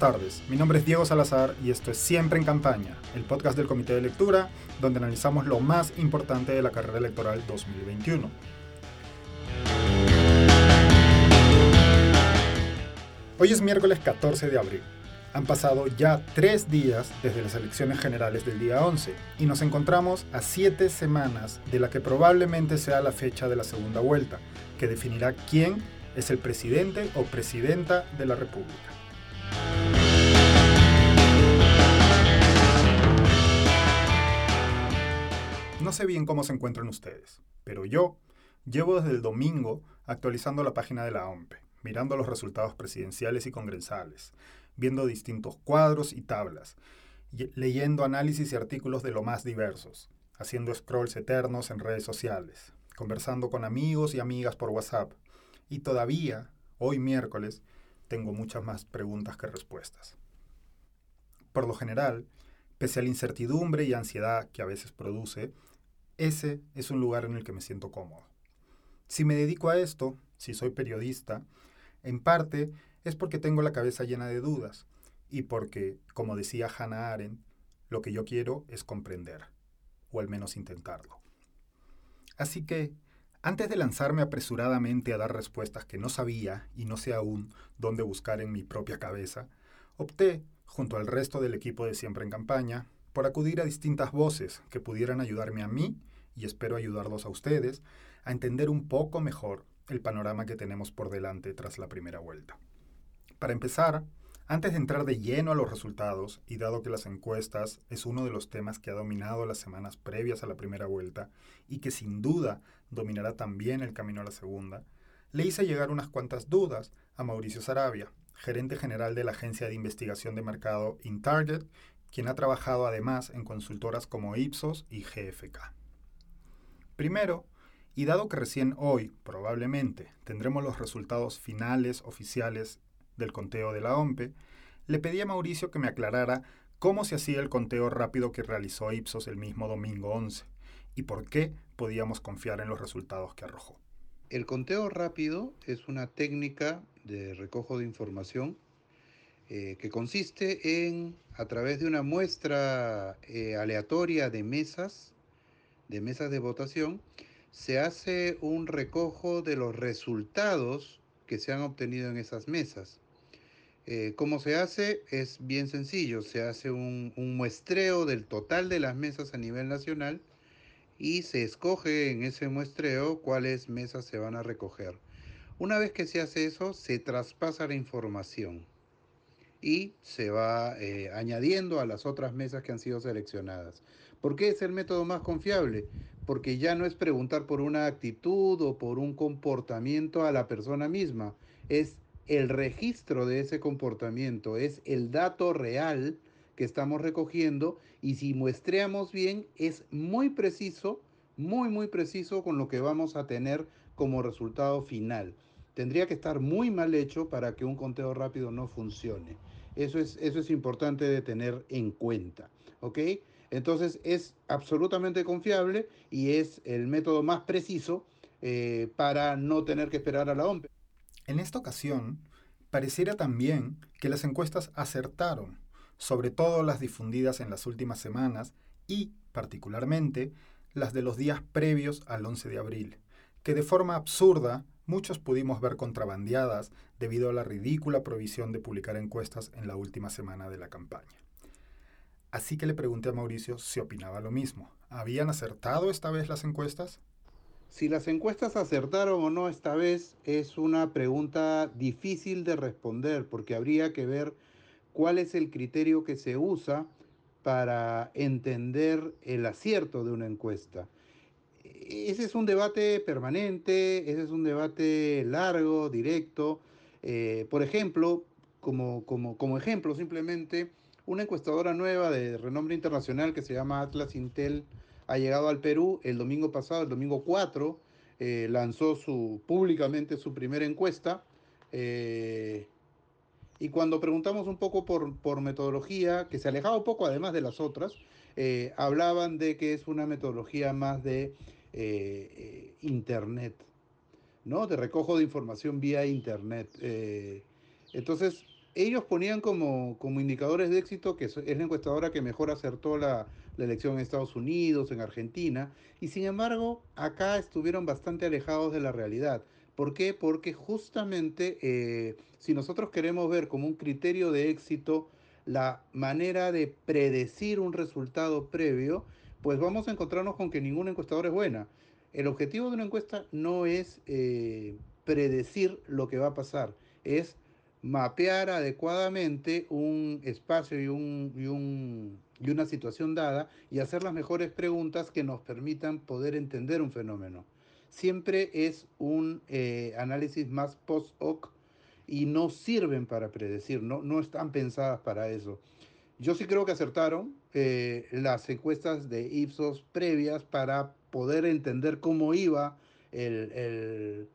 tardes, mi nombre es Diego Salazar y esto es Siempre en Campaña, el podcast del Comité de Lectura, donde analizamos lo más importante de la carrera electoral 2021. Hoy es miércoles 14 de abril. Han pasado ya tres días desde las elecciones generales del día 11 y nos encontramos a siete semanas de la que probablemente sea la fecha de la segunda vuelta, que definirá quién es el presidente o presidenta de la República. No sé bien cómo se encuentran ustedes, pero yo llevo desde el domingo actualizando la página de la OMPE, mirando los resultados presidenciales y congresales, viendo distintos cuadros y tablas, leyendo análisis y artículos de lo más diversos, haciendo scrolls eternos en redes sociales, conversando con amigos y amigas por WhatsApp. Y todavía, hoy miércoles, tengo muchas más preguntas que respuestas. Por lo general, pese a la incertidumbre y ansiedad que a veces produce, ese es un lugar en el que me siento cómodo. Si me dedico a esto, si soy periodista, en parte es porque tengo la cabeza llena de dudas y porque, como decía Hannah Arendt, lo que yo quiero es comprender, o al menos intentarlo. Así que, antes de lanzarme apresuradamente a dar respuestas que no sabía y no sé aún dónde buscar en mi propia cabeza, opté, junto al resto del equipo de Siempre en Campaña, por acudir a distintas voces que pudieran ayudarme a mí y espero ayudarlos a ustedes a entender un poco mejor el panorama que tenemos por delante tras la primera vuelta. Para empezar, antes de entrar de lleno a los resultados, y dado que las encuestas es uno de los temas que ha dominado las semanas previas a la primera vuelta y que sin duda dominará también el camino a la segunda, le hice llegar unas cuantas dudas a Mauricio Sarabia, gerente general de la agencia de investigación de mercado InTarget, quien ha trabajado además en consultoras como Ipsos y GFK. Primero, y dado que recién hoy, probablemente, tendremos los resultados finales oficiales del conteo de la OMPE, le pedí a Mauricio que me aclarara cómo se hacía el conteo rápido que realizó Ipsos el mismo domingo 11 y por qué podíamos confiar en los resultados que arrojó. El conteo rápido es una técnica de recojo de información eh, que consiste en, a través de una muestra eh, aleatoria de mesas, de mesas de votación, se hace un recojo de los resultados que se han obtenido en esas mesas. Eh, ¿Cómo se hace? Es bien sencillo, se hace un, muestreo del total de las mesas a nivel nacional y se escoge en ese muestreo cuáles mesas se van a recoger. Una vez que se hace eso, se traspasa la información y se va eh, añadiendo a las otras mesas que han sido seleccionadas. ¿Por qué es el método más confiable? Porque ya no es preguntar por una actitud o por un comportamiento a la persona misma, es el registro de ese comportamiento, es el dato real que estamos recogiendo y si muestreamos bien es muy preciso, muy muy preciso con lo que vamos a tener como resultado final. Tendría que estar muy mal hecho para que un conteo rápido no funcione. Eso es, eso es importante de tener en cuenta. ¿Ok? Entonces es absolutamente confiable y es el método más preciso eh, para no tener que esperar a la OMP. En esta ocasión, pareciera también que las encuestas acertaron, sobre todo las difundidas en las últimas semanas y, particularmente, las de los días previos al 11 de abril, que de forma absurda muchos pudimos ver contrabandeadas debido a la ridícula provisión de publicar encuestas en la última semana de la campaña. Así que le pregunté a Mauricio si opinaba lo mismo. ¿Habían acertado esta vez las encuestas? Si las encuestas acertaron o no esta vez es una pregunta difícil de responder porque habría que ver cuál es el criterio que se usa para entender el acierto de una encuesta. Ese es un debate permanente, ese es un debate largo, directo. Eh, por ejemplo, como, como, como ejemplo simplemente, una encuestadora nueva de renombre internacional que se llama Atlas Intel ha llegado al Perú el domingo pasado, el domingo 4, eh, lanzó su, públicamente su primera encuesta. Eh, y cuando preguntamos un poco por, por, metodología, que se alejaba un poco además de las otras, eh, hablaban de que es una metodología más de Internet, ¿no? De recojo de información vía Internet. entonces, ellos ponían como, como indicadores de éxito que es la encuestadora que mejor acertó la, la, elección en Estados Unidos, en Argentina, y sin embargo acá estuvieron bastante alejados de la realidad. ¿Por qué? Porque justamente eh, si nosotros queremos ver como un criterio de éxito la manera de predecir un resultado previo, pues vamos a encontrarnos con que ninguna encuestadora es buena. El objetivo de una encuesta no es eh, predecir lo que va a pasar, es mapear adecuadamente un espacio y, un, y, un, y una situación dada y hacer las mejores preguntas que nos permitan poder entender un fenómeno. Siempre es un eh, análisis más post hoc y no sirven para predecir, no, no están pensadas para eso. Yo sí creo que acertaron eh, las encuestas de Ipsos previas para poder entender cómo iba el, el,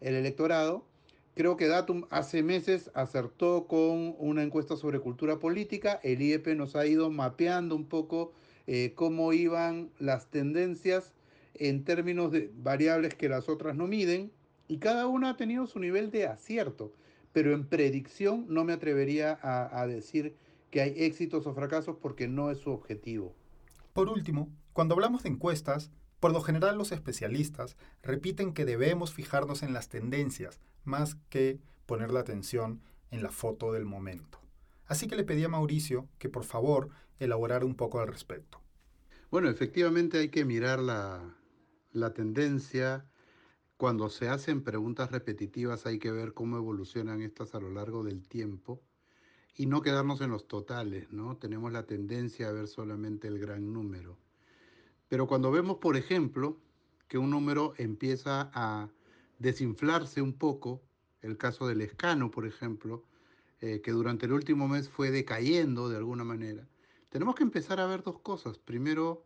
el electorado Creo que Datum hace meses acertó con una encuesta sobre cultura política. El IEP nos ha ido mapeando un poco eh, cómo iban las tendencias en términos de variables que las otras no miden. Y cada una ha tenido su nivel de acierto. Pero en predicción no me atrevería a, a decir que hay éxitos o fracasos porque no es su objetivo. Por último, cuando hablamos de encuestas, por lo general los especialistas repiten que debemos fijarnos en las tendencias más que poner la atención en la foto del momento. Así que le pedí a Mauricio que por favor elaborara un poco al respecto. Bueno, efectivamente hay que mirar la, la tendencia. Cuando se hacen preguntas repetitivas hay que ver cómo evolucionan estas a lo largo del tiempo y no quedarnos en los totales, ¿no? Tenemos la tendencia a ver solamente el gran número. Pero cuando vemos, por ejemplo, que un número empieza a desinflarse un poco, el caso del escano, por ejemplo, eh, que durante el último mes fue decayendo de alguna manera, tenemos que empezar a ver dos cosas. Primero,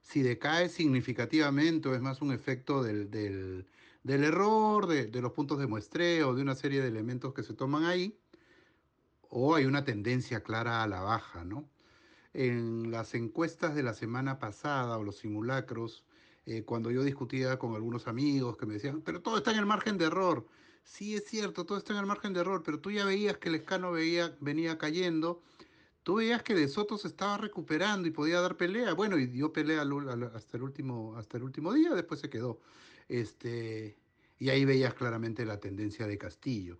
si decae significativamente o es más un efecto del, del, error, de, de, los puntos de muestreo, de una serie de elementos que se toman ahí, o hay una tendencia clara a la baja, ¿no? en las encuestas de la semana pasada o los simulacros, eh, cuando yo discutía con algunos amigos que me decían, pero todo está en el margen de error. Sí, es cierto, todo está en el margen de error, pero tú ya veías que el escano venía cayendo, tú veías que De Soto se estaba recuperando y podía dar pelea. Bueno, y dio pelea hasta el último, hasta el último día, después se quedó. Este, y ahí veías claramente la tendencia de Castillo.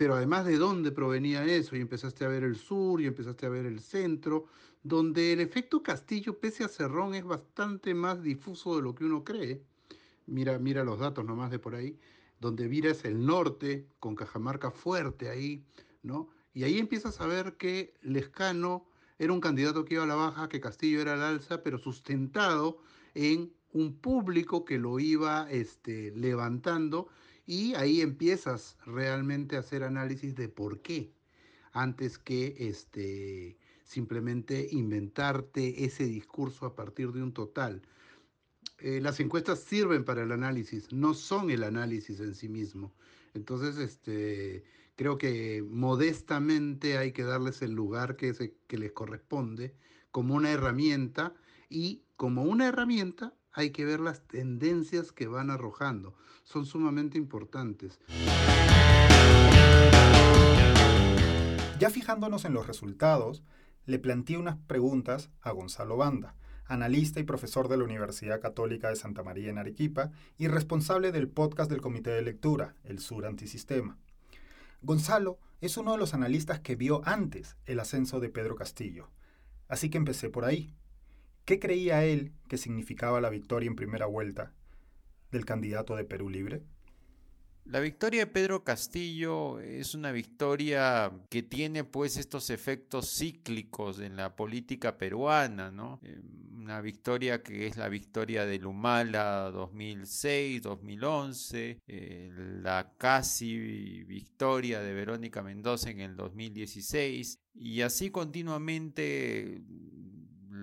Pero además de dónde provenía eso, y empezaste a ver el sur, y empezaste a ver el centro, donde el efecto Castillo, pese a Cerrón, es bastante más difuso de lo que uno cree. Mira, mira los datos nomás de por ahí, donde Vira es el norte, con Cajamarca fuerte ahí, ¿no? Y ahí empiezas a ver que Lescano era un candidato que iba a la baja, que Castillo era al alza, pero sustentado en un público que lo iba este, levantando y ahí empiezas realmente a hacer análisis de por qué, antes que este, simplemente inventarte ese discurso a partir de un total. Eh, las encuestas sirven para el análisis, no son el análisis en sí mismo. Entonces, este, creo que modestamente hay que darles el lugar que, se, que les corresponde como una herramienta y como una herramienta hay que ver las tendencias que van arrojando. Son sumamente importantes. Ya fijándonos en los resultados, le planteé unas preguntas a Gonzalo Banda, analista y profesor de la Universidad Católica de Santa María en Arequipa y responsable del podcast del Comité de Lectura, El Sur Antisistema. Gonzalo es uno de los analistas que vio antes el ascenso de Pedro Castillo, así que empecé por ahí. ¿Qué creía él que significaba la victoria en primera vuelta del candidato de Perú Libre? La victoria de Pedro Castillo es una victoria que tiene pues estos efectos cíclicos en la política peruana, ¿no? Eh, una victoria que es la victoria de Lumala 2006, 2011, eh, la casi victoria de Verónica Mendoza en el 2016 y así continuamente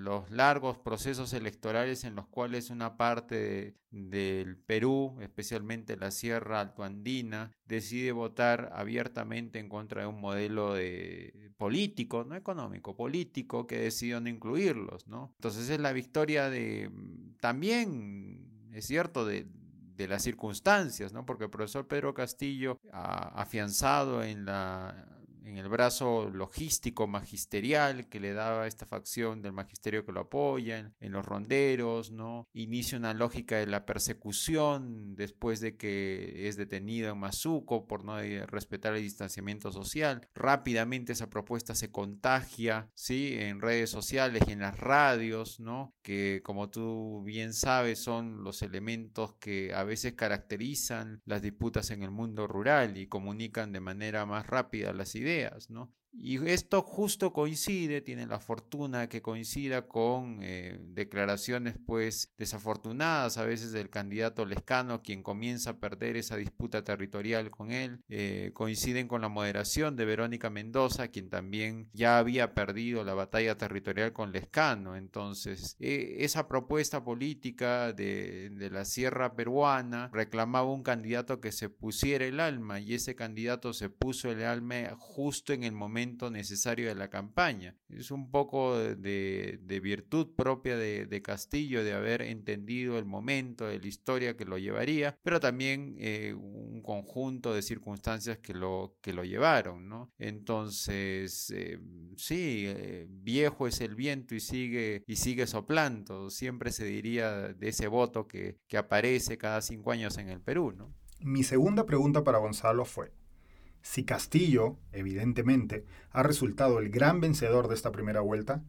los largos procesos electorales en los cuales una parte del Perú, especialmente la Sierra Altoandina, decide votar abiertamente en contra de un modelo de político, no económico, político, que decidió no incluirlos, ¿no? Entonces es la victoria de también, es cierto, de, de las circunstancias, ¿no? Porque el profesor Pedro Castillo ha afianzado en la en el brazo logístico magisterial que le daba esta facción del magisterio que lo apoya, en, los ronderos, ¿no? Inicia una lógica de la persecución después de que es detenido en Mazuco por no respetar el distanciamiento social. Rápidamente esa propuesta se contagia, ¿sí? En redes sociales y en las radios, ¿no? Que como tú bien sabes son los elementos que a veces caracterizan las disputas en el mundo rural y comunican de manera más rápida las ideas, ¿no? Y esto justo coincide, tiene la fortuna que coincida con eh, declaraciones pues desafortunadas a veces del candidato Lescano, quien comienza a perder esa disputa territorial con él. Eh, coinciden con la moderación de Verónica Mendoza, quien también ya había perdido la batalla territorial con Lescano. Entonces, e, esa propuesta política de, de la sierra peruana reclamaba un candidato que se pusiera el alma y ese candidato se puso el alma justo en el momento necesario de la campaña. Es un poco de, virtud propia de, Castillo de haber entendido el momento de la historia que lo llevaría, pero también eh, un conjunto de circunstancias que lo, que lo llevaron. ¿no? Entonces, eh, sí, eh, viejo es el viento y sigue, y sigue soplando. Siempre se diría de ese voto que, que aparece cada cinco años en el Perú. ¿no? Mi segunda pregunta para Gonzalo fue, si Castillo, evidentemente, ha resultado el gran vencedor de esta primera vuelta,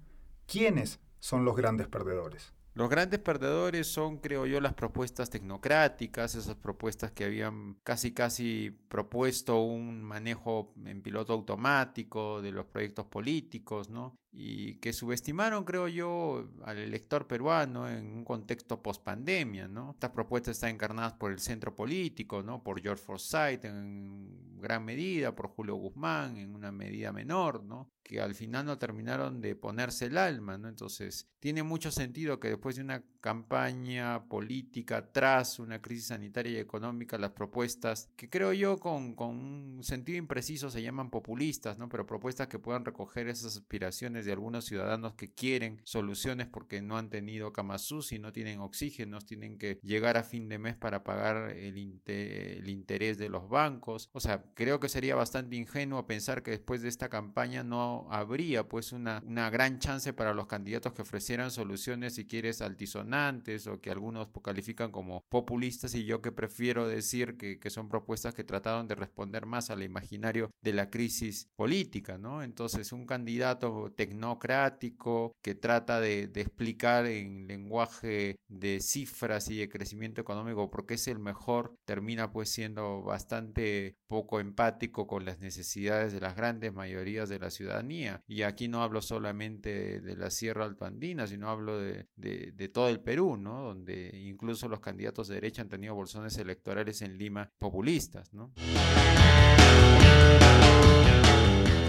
¿quiénes son los grandes perdedores? Los grandes perdedores son, creo yo, las propuestas tecnocráticas, esas propuestas que habían casi casi propuesto un manejo en piloto automático de los proyectos políticos, ¿no? Y que subestimaron, creo yo, al elector peruano en un contexto post-pandemia, ¿no? Estas propuestas están encarnadas por el centro político, ¿no? Por George Forsyth en gran medida, por Julio Guzmán en una medida menor, ¿no? Que al final no terminaron de ponerse el alma, ¿no? Entonces, tiene mucho sentido que después de una campaña política tras una crisis sanitaria y económica, las propuestas, que creo yo con, con un sentido impreciso se llaman populistas, ¿no? Pero propuestas que puedan recoger esas aspiraciones de algunos ciudadanos que quieren soluciones porque no han tenido camasús y no tienen oxígenos, tienen que llegar a fin de mes para pagar el, interés de los bancos. O sea, creo que sería bastante ingenuo pensar que después de esta campaña no habría pues una, gran chance para los candidatos que ofrecieran soluciones, si quieres, altisonantes o que algunos califican como populistas y yo que prefiero decir que, son propuestas que trataron de responder más al imaginario de la crisis política. Entonces, un candidato tecnocrático que trata de, explicar en lenguaje de cifras y de crecimiento económico porque es el mejor, termina pues siendo bastante poco empático con las necesidades de las grandes mayorías de la ciudadanía. Y aquí no hablo solamente de la Sierra Altoandina, sino hablo de, de todo el Perú, ¿no? Donde incluso los candidatos de derecha han tenido bolsones electorales en Lima populistas, ¿no?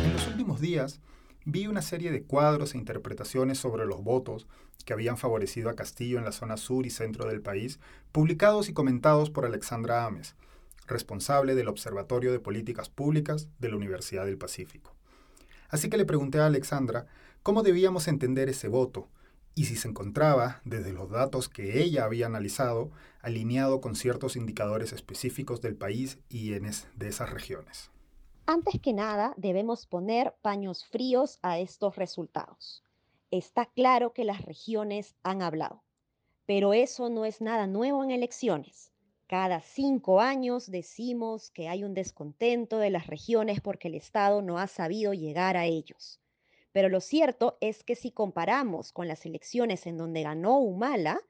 En los últimos días, vi una serie de cuadros e interpretaciones sobre los votos que habían favorecido a Castillo en la zona sur y centro del país, publicados y comentados por Alexandra Ames, responsable del Observatorio de Políticas Públicas de la Universidad del Pacífico. Así que le pregunté a Alexandra cómo debíamos entender ese voto y si se encontraba, desde los datos que ella había analizado, alineado con ciertos indicadores específicos del país y de esas regiones. Antes que nada, debemos poner paños fríos a estos resultados. Está claro que las regiones han hablado, pero eso no es nada nuevo en elecciones. Cada cinco años decimos que hay un descontento de las regiones porque el Estado no ha sabido llegar a ellos. Pero lo cierto es que si comparamos con las elecciones en donde ganó Humala,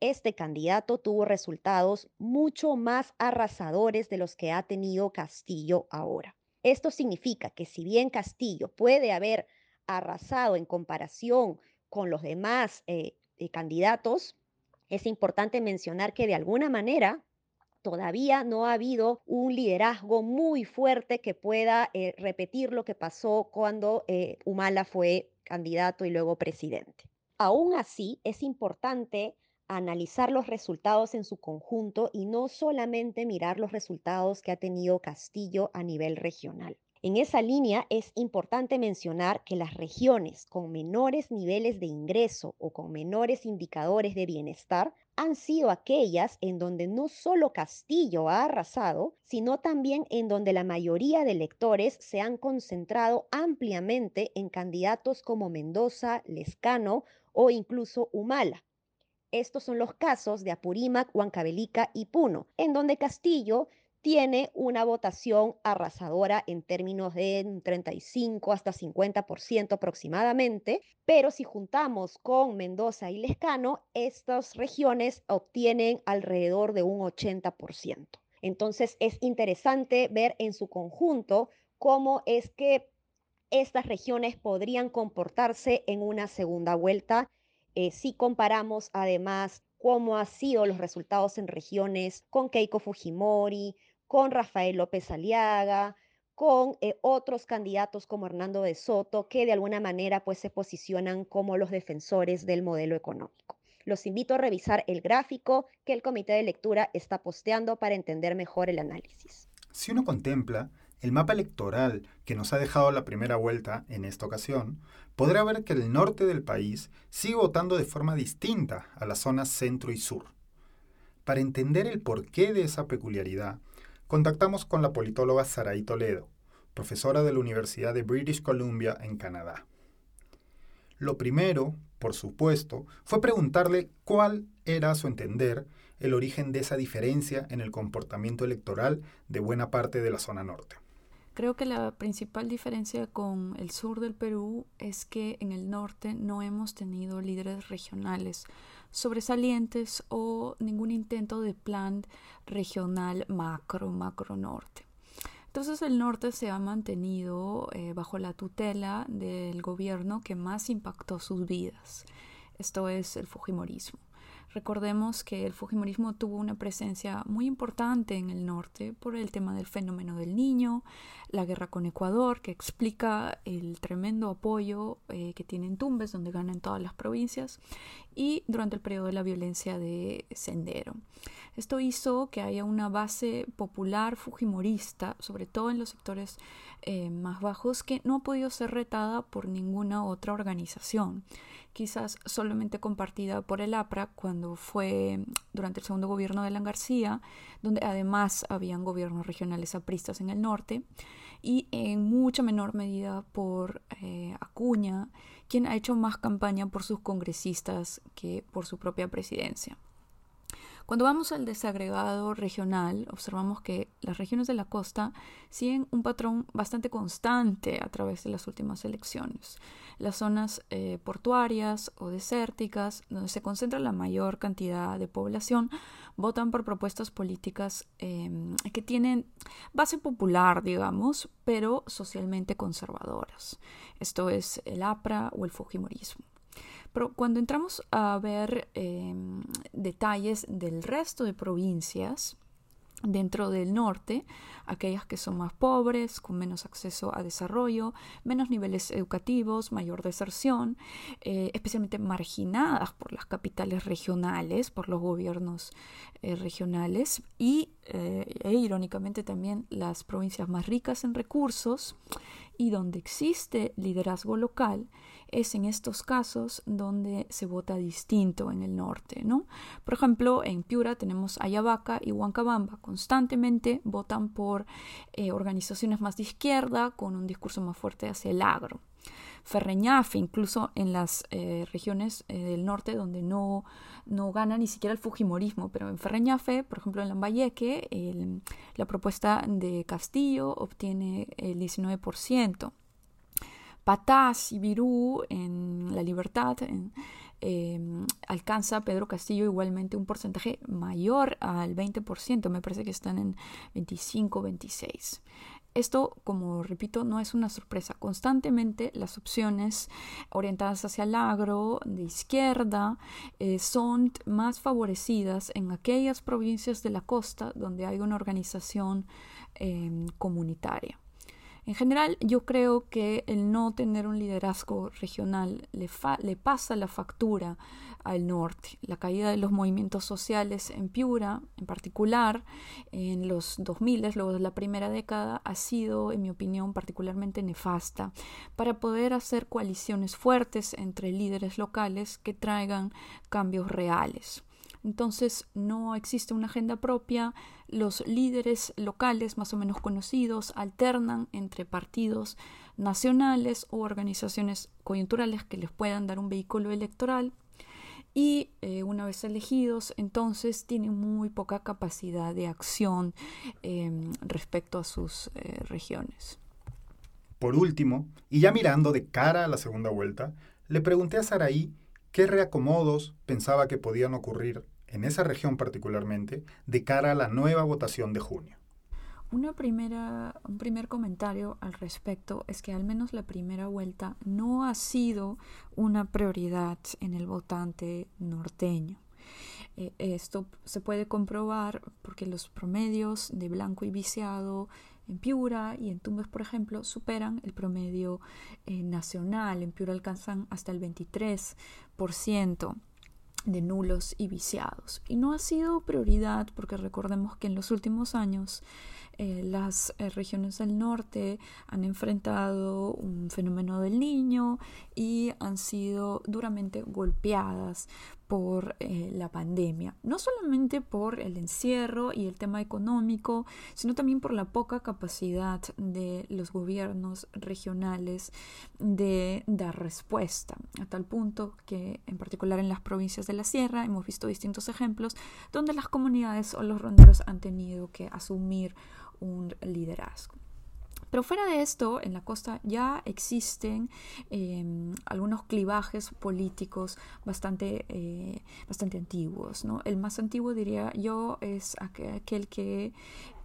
este candidato tuvo resultados mucho más arrasadores de los que ha tenido Castillo ahora. Esto significa que si bien Castillo puede haber arrasado en comparación con los demás eh, eh, candidatos, es importante mencionar que de alguna manera todavía no ha habido un liderazgo muy fuerte que pueda eh, repetir lo que pasó cuando Humala fue candidato y luego presidente. Aún así, es importante analizar los resultados en su conjunto y no solamente mirar los resultados que ha tenido Castillo a nivel regional. En esa línea es importante mencionar que las regiones con menores niveles de ingreso o con menores indicadores de bienestar han sido aquellas en donde no solo Castillo ha arrasado, sino también en donde la mayoría de electores se han concentrado ampliamente en candidatos como Mendoza, Lescano o incluso Humala. Estos son los casos de Apurímac, Huancavelica y Puno, en donde Castillo tiene una votación arrasadora en términos de 35 hasta 50% aproximadamente, pero si juntamos con Mendoza y Lescano, estas regiones obtienen alrededor de un 80%. Entonces es interesante ver en su conjunto cómo es que estas regiones podrían comportarse en una segunda vuelta eh, si comparamos además cómo han sido los resultados en regiones con Keiko Fujimori, con Rafael López Aliaga, con eh, otros candidatos como Hernando de Soto, que de alguna manera pues se posicionan como los defensores del modelo económico. Los invito a revisar el gráfico que el comité de lectura está posteando para entender mejor el análisis. Si uno contempla el mapa electoral que nos ha dejado la primera vuelta en esta ocasión, podrá ver que el norte del país sigue votando de forma distinta a las zonas centro y sur. Para entender el porqué de esa peculiaridad, contactamos con la politóloga Saraí Toledo, profesora de la Universidad de British Columbia en Canadá. Lo primero, por supuesto, fue preguntarle cuál era, a su entender, el origen de esa diferencia en el comportamiento electoral de buena parte de la zona norte. Creo que la principal diferencia con el sur del Perú es que en el norte no hemos tenido líderes regionales sobresalientes o ningún intento de plan regional macro, macro norte. Entonces el norte se ha mantenido eh, bajo la tutela del gobierno que más impactó sus vidas. Esto es el Fujimorismo. Recordemos que el Fujimorismo tuvo una presencia muy importante en el norte por el tema del fenómeno del niño, la guerra con Ecuador, que explica el tremendo apoyo eh, que tienen Tumbes, donde ganan todas las provincias, y durante el periodo de la violencia de Sendero. Esto hizo que haya una base popular fujimorista, sobre todo en los sectores eh, más bajos, que no ha podido ser retada por ninguna otra organización quizás solamente compartida por el APRA cuando fue durante el segundo gobierno de Alan García, donde además habían gobiernos regionales apristas en el norte, y en mucha menor medida por eh, Acuña, quien ha hecho más campaña por sus congresistas que por su propia presidencia. Cuando vamos al desagregado regional, observamos que las regiones de la costa siguen un patrón bastante constante a través de las últimas elecciones. Las zonas eh, portuarias o desérticas, donde se concentra la mayor cantidad de población, votan por propuestas políticas em, que tienen base popular, digamos, pero socialmente conservadoras. Esto es el APRA o el Fujimorismo. Pero cuando entramos a ver em, detalles del resto de provincias, dentro del norte, aquellas que son más pobres, con menos acceso a desarrollo, menos niveles educativos, mayor deserción, eh, especialmente marginadas por las capitales regionales, por los gobiernos eh, regionales y, eh, e irónicamente también las provincias más ricas en recursos y donde existe liderazgo local es en estos casos donde se vota distinto en el norte, ¿no? Por ejemplo, en Piura tenemos Ayabaca y Huancabamba, constantemente votan por eh, organizaciones más de izquierda con un discurso más fuerte hacia el agro. Ferreñafe, incluso en las eh, regiones eh, del norte donde no, no gana ni siquiera el Fujimorismo, pero en Ferreñafe, por ejemplo en Lambayeque, la propuesta de Castillo obtiene el 19%. Patás y Virú en La Libertad em, alcanza Pedro Castillo igualmente un porcentaje mayor al 20%, me parece que están en 25, 26. Esto, como repito, no es una sorpresa. Constantemente las opciones orientadas hacia el agro, de izquierda, eh, son más favorecidas en aquellas provincias de la costa donde hay una organización em, comunitaria. En general, yo creo que el no tener un liderazgo regional le, pasa la factura al norte. La caída de los movimientos sociales en Piura, en particular, en los 2000, luego de la primera década, ha sido, en mi opinión, particularmente nefasta para poder hacer coaliciones fuertes entre líderes locales que traigan cambios reales. Entonces no existe una agenda propia, los líderes locales más o menos conocidos alternan entre partidos nacionales o organizaciones coyunturales que les puedan dar un vehículo electoral y eh, una vez elegidos entonces tienen muy poca capacidad de acción em, respecto a sus eh, regiones. Por último, y ya mirando de cara a la segunda vuelta, le pregunté a Saraí qué reacomodos pensaba que podían ocurrir en esa región particularmente de cara a la nueva votación de junio. Una primera, un primer comentario al respecto es que al menos la primera vuelta no ha sido una prioridad en el votante norteño. Eh, esto se puede comprobar porque los promedios de blanco y viciado en Piura y en Tumbes, por ejemplo, superan el promedio eh, nacional. En Piura alcanzan hasta el 23% de nulos y viciados. Y no ha sido prioridad porque recordemos que en los últimos años eh, las eh, regiones del norte han enfrentado un fenómeno del niño y han sido duramente golpeadas por eh, la pandemia, no solamente por el encierro y el tema económico, sino también por la poca capacidad de los gobiernos regionales de dar respuesta, a tal punto que en particular en las provincias de la sierra hemos visto distintos ejemplos donde las comunidades o los ronderos han tenido que asumir un liderazgo. Pero fuera de esto, en la costa ya existen em, algunos clivajes políticos bastante, eh, bastante antiguos. El más antiguo, diría yo, es aquel que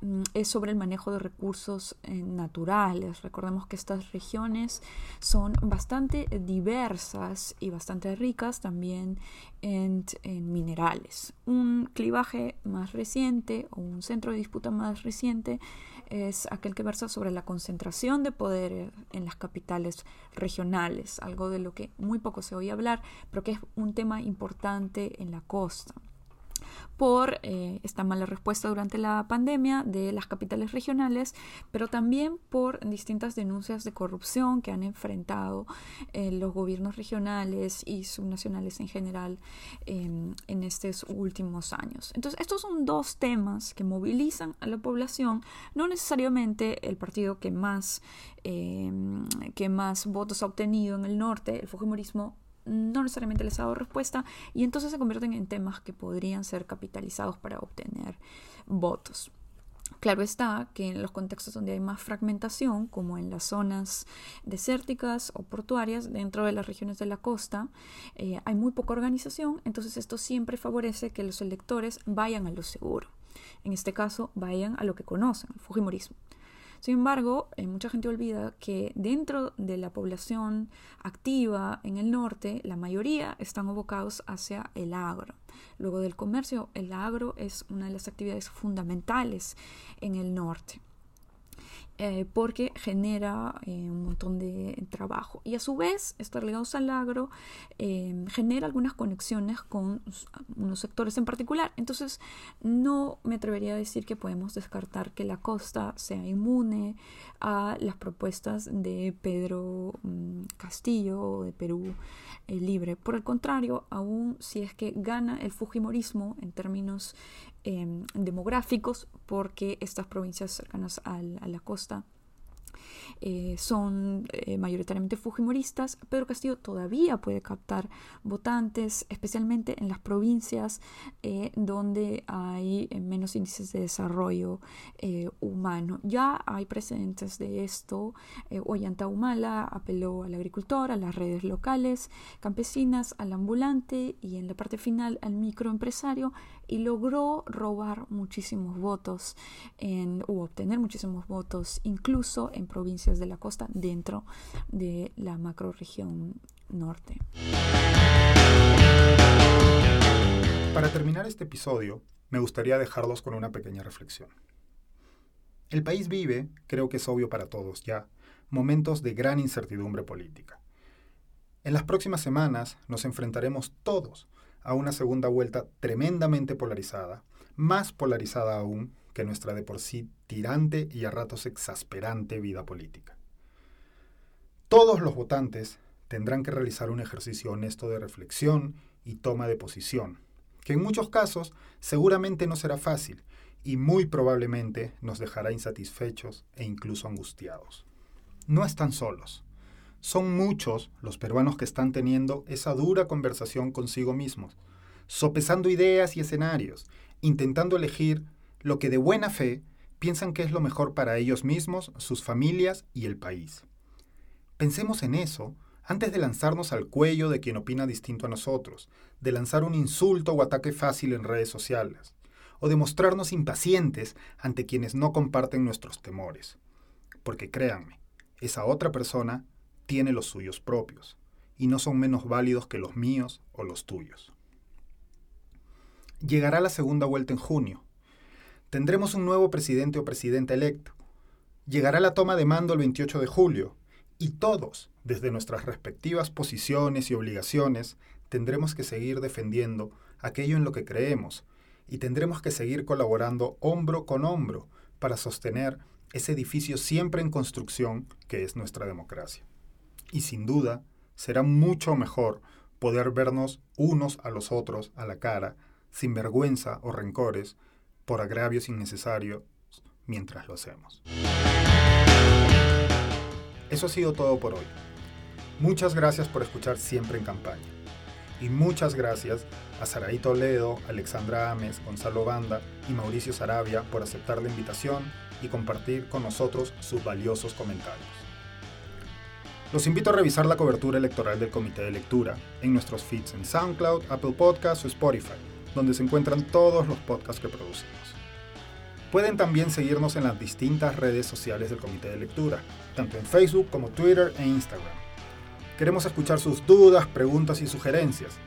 Mm, es sobre el manejo de recursos eh, naturales. Recordemos que estas regiones son bastante diversas y bastante ricas también en, minerales. Un clivaje más reciente o un centro de disputa más reciente es aquel que versa sobre la concentración de poder en las capitales regionales, algo de lo que muy poco se oye hablar, pero que es un tema importante en la costa por eh, esta mala respuesta durante la pandemia de las capitales regionales, pero también por distintas denuncias de corrupción que han enfrentado eh, los gobiernos regionales y subnacionales en general em, en estos últimos años. Entonces, estos son dos temas que movilizan a la población, no necesariamente el partido que más, em, que más votos ha obtenido en el norte, el Fujimorismo, no necesariamente les ha dado respuesta y entonces se convierten en temas que podrían ser capitalizados para obtener votos. Claro está que en los contextos donde hay más fragmentación, como en las zonas desérticas o portuarias dentro de las regiones de la costa, eh, hay muy poca organización, entonces esto siempre favorece que los electores vayan a lo seguro. En este caso, vayan a lo que conocen, el Fujimorismo. Sin embargo, eh, mucha gente olvida que dentro de la población activa en el norte, la mayoría están abocados hacia el agro. Luego del comercio, el agro es una de las actividades fundamentales en el norte. Eh, porque genera eh, un montón de trabajo. Y a su vez, estar ligados al agro eh, genera algunas conexiones con unos sectores en particular. Entonces, no me atrevería a decir que podemos descartar que la costa sea inmune a las propuestas de Pedro mm, Castillo o de Perú Libre. Por el contrario, aún si es que gana el Fujimorismo en términos Em, demográficos porque estas provincias cercanas a la costa eh, son eh, mayoritariamente fujimoristas, Pedro Castillo todavía puede captar votantes, especialmente en las provincias eh, donde hay menos índices de desarrollo humano. Ya hay precedentes de esto. Ollanta apeló al agricultor, a las redes locales, campesinas, al ambulante y en la parte final al microempresario y logró robar muchísimos votos en, u obtener muchísimos votos, incluso en de la costa dentro de la macroregión norte. Para terminar este episodio, me gustaría dejarlos con una pequeña reflexión. El país vive, creo que es obvio para todos ya, momentos de gran incertidumbre política. En las próximas semanas nos enfrentaremos todos a una segunda vuelta tremendamente polarizada, más polarizada aún que nuestra de por sí tirante y a ratos exasperante vida política. Todos los votantes tendrán que realizar un ejercicio honesto de reflexión y toma de posición, que en muchos casos seguramente no será fácil y muy probablemente nos dejará insatisfechos e incluso angustiados. No están solos. Son muchos los peruanos que están teniendo esa dura conversación consigo mismos, sopesando ideas y escenarios, intentando elegir lo que de buena fe piensan que es lo mejor para ellos mismos, sus familias y el país. Pensemos en eso antes de lanzarnos al cuello de quien opina distinto a nosotros, de lanzar un insulto o ataque fácil en redes sociales, o de mostrarnos impacientes ante quienes no comparten nuestros temores. Porque créanme, esa otra persona tiene los suyos propios, y no son menos válidos que los míos o los tuyos. Llegará la segunda vuelta en junio. Tendremos un nuevo presidente o presidenta electo. Llegará la toma de mando el 28 de julio, y todos, desde nuestras respectivas posiciones y obligaciones, tendremos que seguir defendiendo aquello en lo que creemos, y tendremos que seguir colaborando hombro con hombro para sostener ese edificio siempre en construcción que es nuestra democracia. Y sin duda, será mucho mejor poder vernos unos a los otros a la cara, sin vergüenza o rencores, por agravios innecesarios, mientras lo hacemos. Eso ha sido todo por hoy. Muchas gracias por escuchar siempre en campaña. Y muchas gracias a Saraí Toledo, Alexandra Ames, Gonzalo Banda y Mauricio Sarabia por aceptar la invitación y compartir con nosotros sus valiosos comentarios. Los invito a revisar la cobertura electoral del Comité de Lectura en nuestros feeds en SoundCloud, Apple Podcasts o Spotify, donde se encuentran todos los podcasts que producimos. Pueden también seguirnos en las distintas redes sociales del Comité de Lectura, tanto en Facebook como Twitter e Instagram. Queremos escuchar sus dudas, preguntas y sugerencias.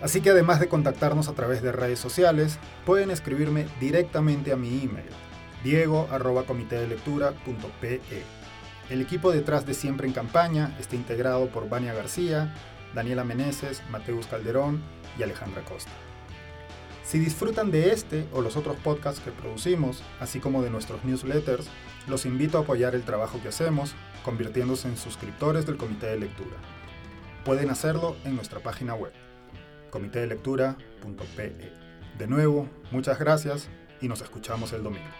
Así que además de contactarnos a través de redes sociales, pueden escribirme directamente a mi email, diego.comitedelectura.pe. El equipo detrás de Siempre en Campaña está integrado por Vania García, Daniela Meneses, Mateus Calderón y Alejandra Costa. Si disfrutan de este o los otros podcasts que producimos, así como de nuestros newsletters, los invito a apoyar el trabajo que hacemos, convirtiéndose en suscriptores del Comité de Lectura. Pueden hacerlo en nuestra página web, comitedelectura.pe. De nuevo, muchas gracias y nos escuchamos el domingo.